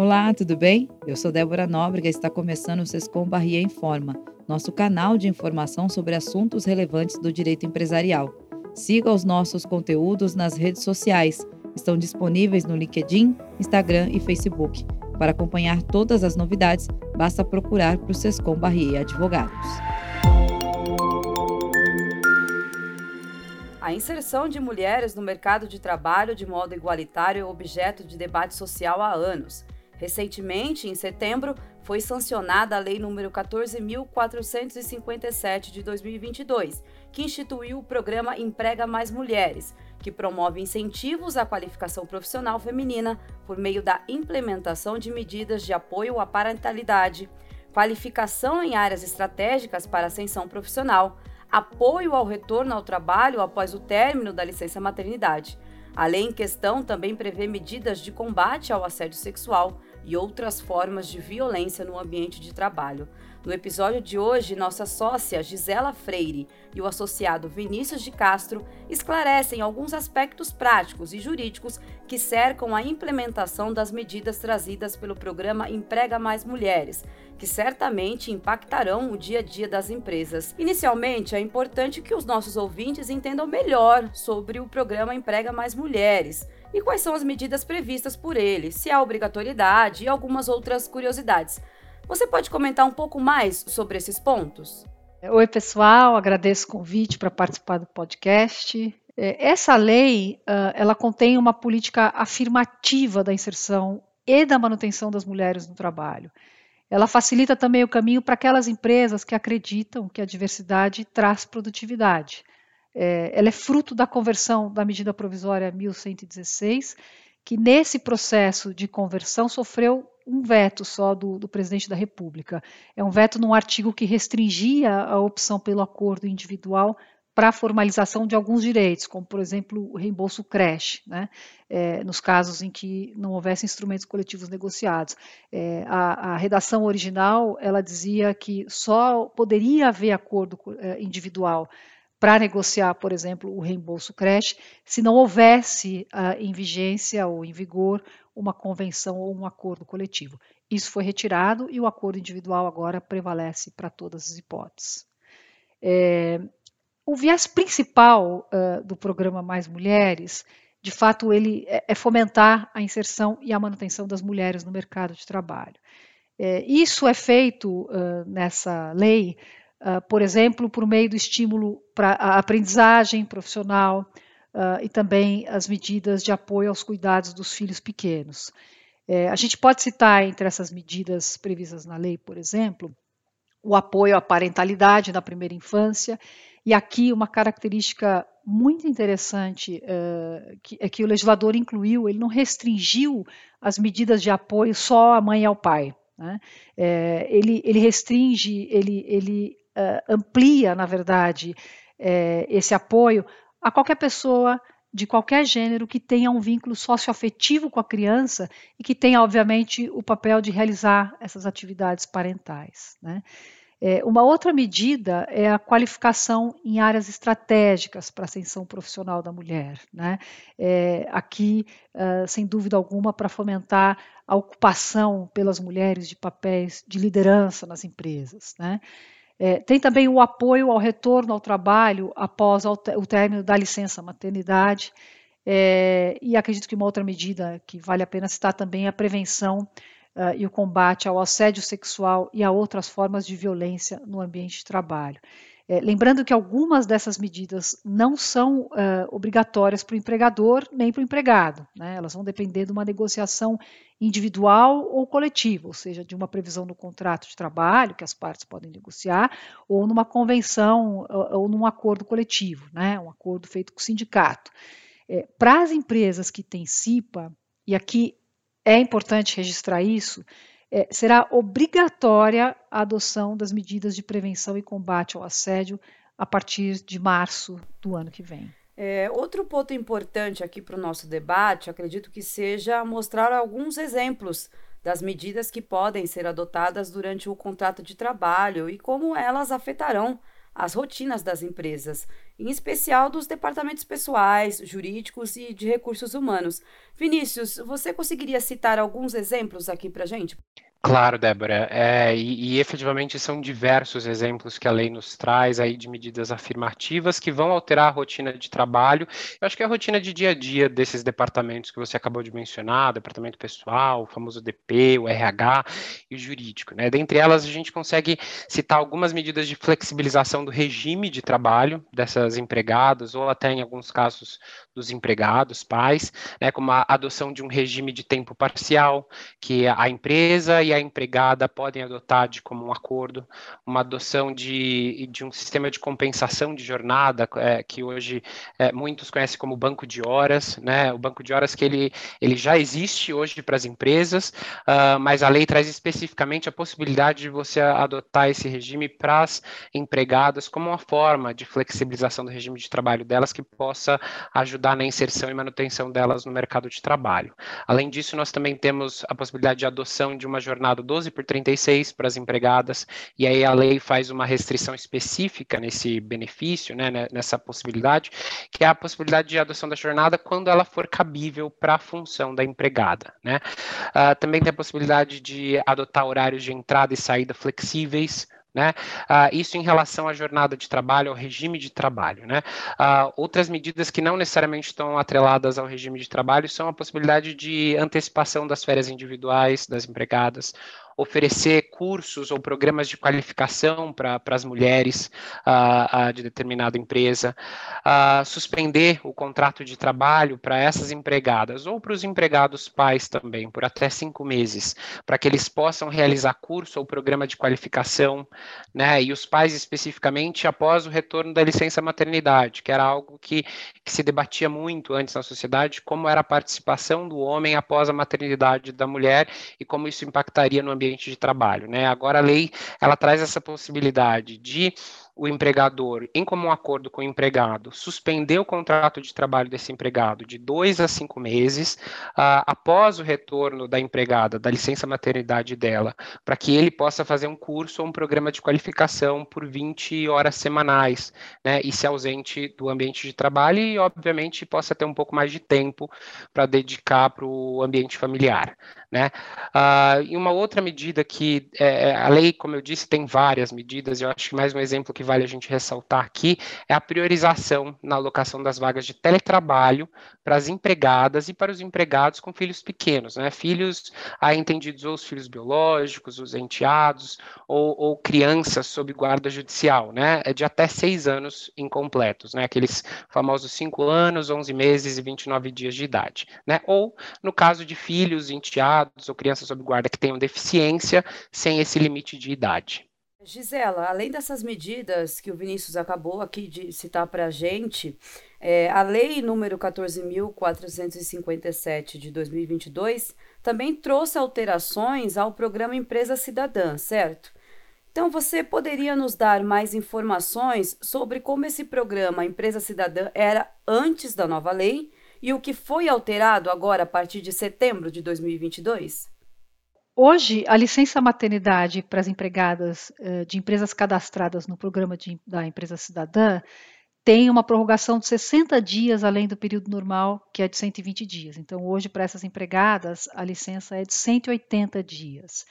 Olá, tudo bem? Eu sou Débora Nóbrega e está começando o Sescom Barrier Informa, nosso canal de informação sobre assuntos relevantes do direito empresarial. Siga os nossos conteúdos nas redes sociais. Estão disponíveis no LinkedIn, Instagram e Facebook. Para acompanhar todas as novidades, basta procurar por Sescom Barrier Advogados. A inserção de mulheres no mercado de trabalho de modo igualitário é objeto de debate social há anos. Recentemente, em setembro, foi sancionada a Lei nº 14.457 de 2022, que instituiu o programa Emprega Mais Mulheres, que promove incentivos à qualificação profissional feminina por meio da implementação de medidas de apoio à parentalidade, qualificação em áreas estratégicas para ascensão profissional, apoio ao retorno ao trabalho após o término da licença maternidade. A lei em questão também prevê medidas de combate ao assédio sexual e outras formas de violência no ambiente de trabalho. No episódio de hoje, nossa sócia Gisela Freire e o associado Vinícius de Castro esclarecem alguns aspectos práticos e jurídicos que cercam a implementação das medidas trazidas pelo programa Emprega Mais Mulheres, que certamente impactarão o dia a dia das empresas. Inicialmente, é importante que os nossos ouvintes entendam melhor sobre o programa Emprega Mais Mulheres e quais são as medidas previstas por ele, se há obrigatoriedade e algumas outras curiosidades. Você pode comentar um pouco mais sobre esses pontos? Oi, pessoal, agradeço o convite para participar do podcast. É, essa lei, ela contém uma política afirmativa da inserção e da manutenção das mulheres no trabalho. Ela facilita também o caminho para aquelas empresas que acreditam que a diversidade traz produtividade. É, ela é fruto da conversão da medida provisória 1116, que nesse processo de conversão sofreu um veto só do, do, presidente da República. É um veto num artigo que restringia a opção pelo acordo individual para a formalização de alguns direitos, como, por exemplo, o reembolso creche, né? É, nos casos em que não houvesse instrumentos coletivos negociados. É, a, a, redação original ela dizia que só poderia haver acordo é, individual para negociar, por exemplo, o reembolso creche, se não houvesse uh, em vigência ou em vigor uma convenção ou um acordo coletivo. Isso foi retirado e o acordo individual agora prevalece para todas as hipóteses. É, o viés principal uh, do programa Mais Mulheres, de fato, ele é, é fomentar a inserção e a manutenção das mulheres no mercado de trabalho. É, isso é feito uh, nessa lei Uh, por exemplo, por meio do estímulo para a aprendizagem profissional uh, e também as medidas de apoio aos cuidados dos filhos pequenos. É, a gente pode citar entre essas medidas previstas na lei, por exemplo, o apoio à parentalidade na primeira infância, e aqui uma característica muito interessante uh, que, é que o legislador incluiu, ele não restringiu as medidas de apoio só à mãe e ao pai. Né? É, ele, ele, restringe, ele, ele uh, amplia, na verdade, uh, esse apoio a qualquer pessoa de qualquer gênero que tenha um vínculo socioafetivo com a criança e que tenha, obviamente, o papel de realizar essas atividades parentais. Né? É, uma outra medida é a qualificação em áreas estratégicas para a ascensão profissional da mulher. Né? É, aqui, uh, sem dúvida alguma, para fomentar a ocupação pelas mulheres de papéis de liderança nas empresas. Né? É, tem também o apoio ao retorno ao trabalho após o término da licença maternidade. É, e acredito que uma outra medida que vale a pena citar também é a prevenção uh, e o combate ao assédio sexual e a outras formas de violência no ambiente de trabalho. É, lembrando que algumas dessas medidas não são uh, obrigatórias para o empregador nem para o empregado. Né? Elas vão depender de uma negociação individual ou coletiva, ou seja, de uma previsão no contrato de trabalho, que as partes podem negociar, ou numa convenção ou, ou num acordo coletivo, né? um acordo feito com o sindicato. É, para as empresas que têm CIPA, e aqui é importante registrar isso, é, será obrigatória a adoção das medidas de prevenção e combate ao assédio a partir de março do ano que vem. É, outro ponto importante aqui para o nosso debate, acredito que seja mostrar alguns exemplos das medidas que podem ser adotadas durante o contrato de trabalho e como elas afetarão as rotinas das empresas, em especial dos departamentos pessoais, jurídicos e de recursos humanos. Vinícius, você conseguiria citar alguns exemplos aqui para gente? Claro, Débora, é, e, e, efetivamente são diversos exemplos que a lei nos traz aí de medidas afirmativas que vão alterar a rotina de trabalho. Eu acho que a rotina de dia a dia desses departamentos que você acabou de mencionar, departamento pessoal, o famoso DP, o RH e o jurídico. Né? Dentre elas, a gente consegue citar algumas medidas de flexibilização do regime de trabalho dessas empregadas, ou até em alguns casos dos empregados, pais, né, como a adoção de um regime de tempo parcial, que a empresa e a empregada podem adotar de comum acordo, uma adoção de, de um sistema de compensação de jornada, é, que hoje é, muitos conhecem como banco de horas, né, o banco de horas que ele, ele já existe hoje para as empresas, uh, mas a lei traz especificamente a possibilidade de você adotar esse regime para as empregadas como uma forma de flexibilização do regime de trabalho delas que possa ajudar na inserção e manutenção delas no mercado de trabalho. Além disso, nós também temos a possibilidade de adoção de uma jornada 12 por 36 para as empregadas, e aí a lei faz uma restrição específica nesse benefício, né, né nessa possibilidade, que é a possibilidade de adoção da jornada quando ela for cabível para a função da empregada. Né? Uh, também tem a possibilidade de adotar horários de entrada e saída flexíveis, né? Uh, isso em relação à jornada de trabalho, ao regime de trabalho. Né? Uh, outras medidas que não necessariamente estão atreladas ao regime de trabalho são a possibilidade de antecipação das férias individuais das empregadas, oferecer cursos ou programas de qualificação para as mulheres uh, uh, de determinada empresa, uh, suspender o contrato de trabalho para essas empregadas ou para os empregados pais também, por até cinco meses, para que eles possam realizar curso ou programa de qualificação, né? E os pais especificamente após o retorno da licença maternidade, que era algo que, que se debatia muito antes na sociedade, como era a participação do homem após a maternidade da mulher e como isso impactaria no ambiente ambiente de trabalho, né? Agora a lei ela traz essa possibilidade de o empregador, em comum acordo com o empregado, suspender o contrato de trabalho desse empregado de dois a cinco meses, uh, após o retorno da empregada, da licença maternidade dela, para que ele possa fazer um curso ou um programa de qualificação por 20 horas semanais, né, e se ausente do ambiente de trabalho e, obviamente, possa ter um pouco mais de tempo para dedicar para o ambiente familiar. Né? Uh, e uma outra medida que é, a lei, como eu disse, tem várias medidas, eu acho que mais um exemplo que vale a gente ressaltar aqui é a priorização na alocação das vagas de teletrabalho para as empregadas e para os empregados com filhos pequenos, né? Filhos aí entendidos ou os filhos biológicos, os enteados, ou, ou crianças sob guarda judicial, né? É de até seis anos incompletos, né? Aqueles famosos cinco anos, 11 meses e 29 dias de idade, né? Ou, no caso de filhos, enteados ou crianças sob guarda que tenham deficiência, sem esse limite de idade. Gisela, além dessas medidas que o Vinícius acabou aqui de citar para a gente, é, a Lei número 14.457 de 2022 também trouxe alterações ao programa Empresa Cidadã, certo? Então, você poderia nos dar mais informações sobre como esse programa Empresa Cidadã era antes da nova lei e o que foi alterado agora a partir de setembro de 2022? Hoje, a licença maternidade para as empregadas uh, de empresas cadastradas no programa de, da empresa cidadã tem uma prorrogação de 60 dias além do período normal, que é de 120 dias. Então, hoje, para essas empregadas, a licença é de 180 dias.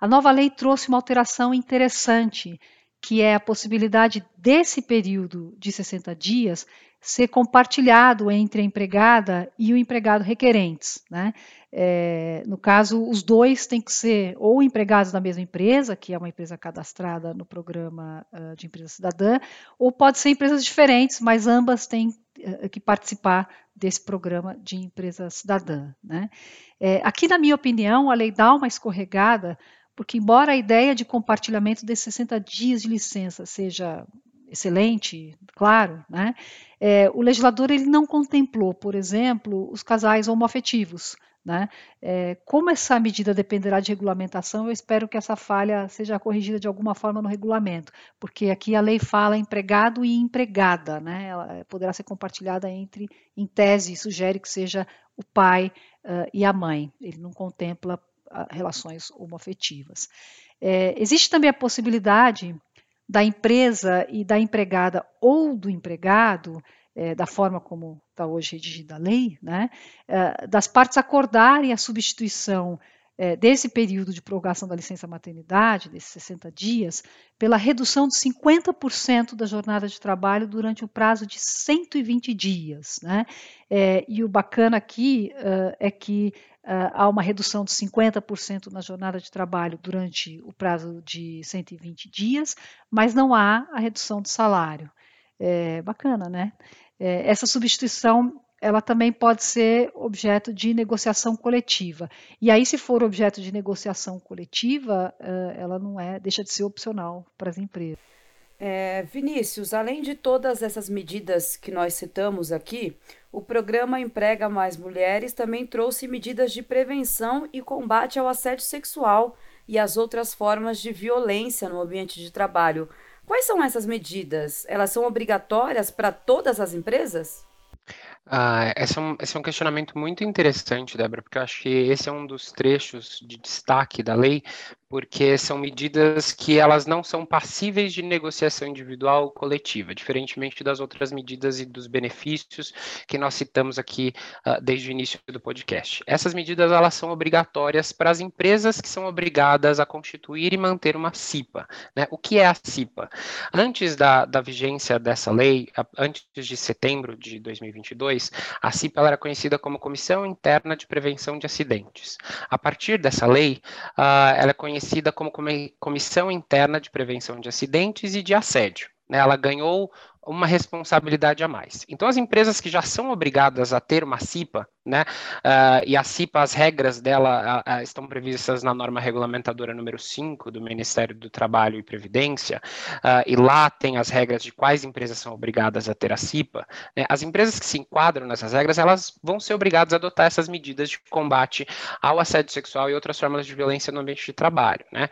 A nova lei trouxe uma alteração interessante, que é a possibilidade desse período de 60 dias ser compartilhado entre a empregada e o empregado requerentes. Né? É, no caso, os dois têm que ser ou empregados da mesma empresa, que é uma empresa cadastrada no programa uh, de empresa cidadã, ou pode ser empresas diferentes, mas ambas têm uh, que participar desse programa de empresa cidadã. Né? É, aqui, na minha opinião, a lei dá uma escorregada, porque embora a ideia de compartilhamento desses 60 dias de licença seja excelente, claro, né? É, o legislador ele não contemplou, por exemplo, os casais homoafetivos. Né? É, como essa medida dependerá de regulamentação, eu espero que essa falha seja corrigida de alguma forma no regulamento, porque aqui a lei fala empregado e empregada, né? ela poderá ser compartilhada entre, em tese, sugere que seja o pai uh, e a mãe, ele não contempla uh, relações homoafetivas. É, existe também a possibilidade da empresa e da empregada ou do empregado, é, da forma como está hoje redigida a lei, né, é, das partes acordarem a substituição é, desse período de prorrogação da licença maternidade, desses 60 dias, pela redução de 50% da jornada de trabalho durante o prazo de 120 dias. Né? É, e o bacana aqui uh, é que uh, há uma redução de 50% na jornada de trabalho durante o prazo de 120 dias, mas não há a redução do salário. É bacana, né? É, essa substituição ela também pode ser objeto de negociação coletiva. E aí, se for objeto de negociação coletiva, eh, ela não é, deixa de ser opcional para as empresas. É, Vinícius, além de todas essas medidas que nós citamos aqui, o programa Emprega Mais Mulheres também trouxe medidas de prevenção e combate ao assédio sexual e às outras formas de violência no ambiente de trabalho. Quais são essas medidas? Elas são obrigatórias para todas as empresas? Ah, esse é um, esse é um questionamento muito interessante, Débora, porque eu acho que esse é um dos trechos de destaque da lei, porque são medidas que elas não são passíveis de negociação individual ou coletiva, diferentemente das outras medidas e dos benefícios que nós citamos aqui uh, desde o início do podcast. Essas medidas elas são obrigatórias para as empresas que são obrigadas a constituir e manter uma CIPA. Né? O que é a CIPA? Antes da, da vigência dessa lei, antes de setembro de 2022, a CIPA era conhecida como Comissão Interna de Prevenção de Acidentes. A partir dessa lei, uh, ela é conhecida conhecida como Comissão Interna de Prevenção de Acidentes e de Assédio. Né? Ela ganhou uma responsabilidade a mais. Então, as empresas que já são obrigadas a ter uma CIPA, né, uh, e a CIPA, as regras dela uh, uh, estão previstas na norma regulamentadora número 5 do Ministério do Trabalho e Previdência, e lá tem as regras de quais empresas são obrigadas a ter a CIPA. Né, as empresas que se enquadram nessas regras, elas vão ser obrigadas a adotar essas medidas de combate ao assédio sexual e outras formas de violência no ambiente de trabalho. Né.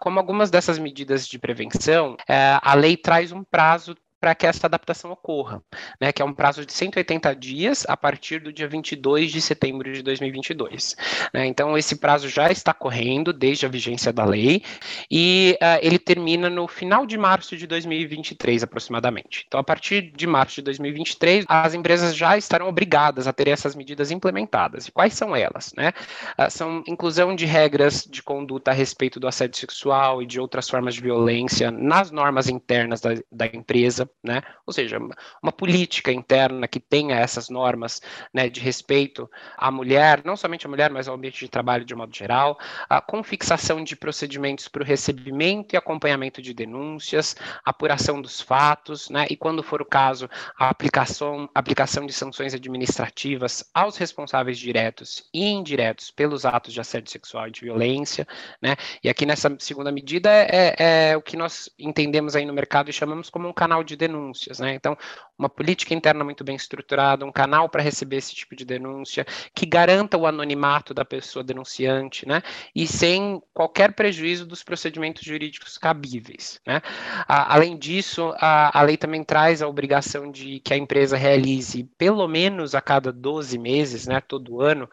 como algumas dessas medidas de prevenção, eh, a lei traz um prazo para que essa adaptação ocorra, né, que é um prazo de 180 dias a partir do dia 22 de setembro de 2022. Né, então, esse prazo já está correndo desde a vigência da lei e uh, ele termina no final de março de 2023, aproximadamente. Então, a partir de março de 2023, as empresas já estarão obrigadas a ter essas medidas implementadas. E quais são elas? Né? Uh, são inclusão de regras de conduta a respeito do assédio sexual e de outras formas de violência nas normas internas da, da empresa, né? Ou seja, uma política interna que tenha essas normas né, de respeito à mulher, não somente à mulher, mas ao ambiente de trabalho de modo geral, a, com fixação de procedimentos para o recebimento e acompanhamento de denúncias, apuração dos fatos, né, e quando for o caso, a aplicação, aplicação de sanções administrativas aos responsáveis diretos e indiretos pelos atos de assédio sexual e de violência, né, e aqui nessa segunda medida é, é, é o que nós entendemos aí no mercado e chamamos como um canal de denúncias, né? Então, uma política interna muito bem estruturada, um canal para receber esse tipo de denúncia, que garanta o anonimato da pessoa denunciante, né? E sem qualquer prejuízo dos procedimentos jurídicos cabíveis, né? A, além disso, a, a lei também traz a obrigação de que a empresa realize pelo menos a cada 12 meses, né, todo ano,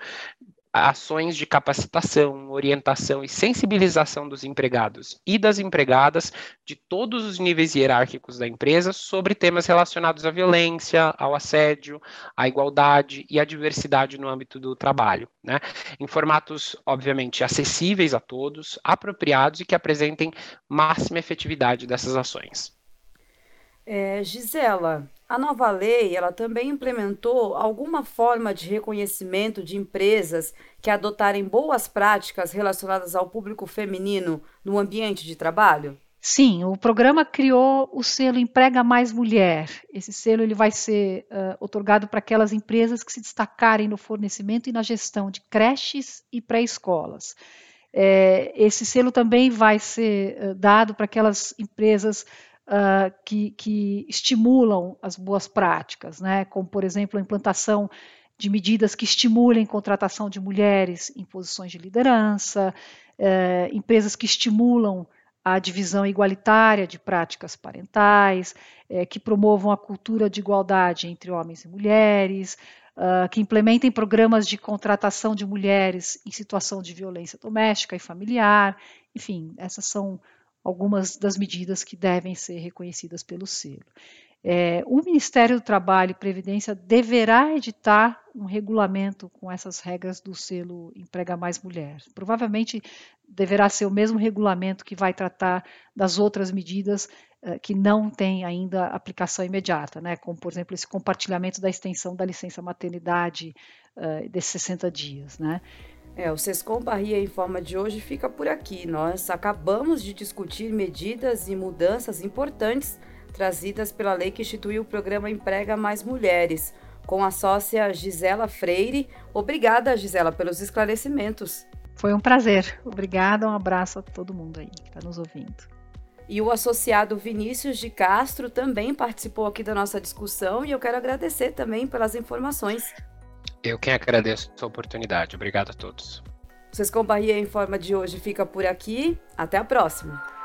ações de capacitação, orientação e sensibilização dos empregados e das empregadas de todos os níveis hierárquicos da empresa sobre temas relacionados à violência, ao assédio, à igualdade e à diversidade no âmbito do trabalho, né? Em formatos, obviamente, acessíveis a todos, apropriados e que apresentem máxima efetividade dessas ações. É, Gisela, a nova lei, ela também implementou alguma forma de reconhecimento de empresas que adotarem boas práticas relacionadas ao público feminino no ambiente de trabalho? Sim, o programa criou o selo Emprega Mais Mulher. Esse selo ele vai ser uh, otorgado para aquelas empresas que se destacarem no fornecimento e na gestão de creches e pré-escolas. É, esse selo também vai ser uh, dado para aquelas empresas uh, que, que, estimulam as boas práticas, né? como, por exemplo, a implantação de medidas que estimulem contratação de mulheres em posições de liderança, uh, empresas que estimulam a divisão igualitária de práticas parentais, uh, que promovam a cultura de igualdade entre homens e mulheres, que implementem programas de contratação de mulheres em situação de violência doméstica e familiar. Enfim, essas são algumas das medidas que devem ser reconhecidas pelo selo. É, o Ministério do Trabalho e Previdência deverá editar um regulamento com essas regras do selo Emprega Mais Mulher. Provavelmente deverá ser o mesmo regulamento que vai tratar das outras medidas uh, que não têm ainda aplicação imediata, né? como, por exemplo, esse compartilhamento da extensão da licença maternidade uh, desses 60 dias. Né? É, o Sescom Bahia em forma de hoje fica por aqui. Nós acabamos de discutir medidas e mudanças importantes trazidas pela lei que instituiu o programa Emprega Mais Mulheres, com a sócia Gisela Freire. Obrigada, Gisela, pelos esclarecimentos. Foi um prazer. Obrigada, um abraço a todo mundo aí que está nos ouvindo. E o associado Vinícius de Castro também participou aqui da nossa discussão e eu quero agradecer também pelas informações. Eu quem agradeço a oportunidade. Obrigado a todos. Sescom Bahia em forma de hoje fica por aqui. Até a próxima.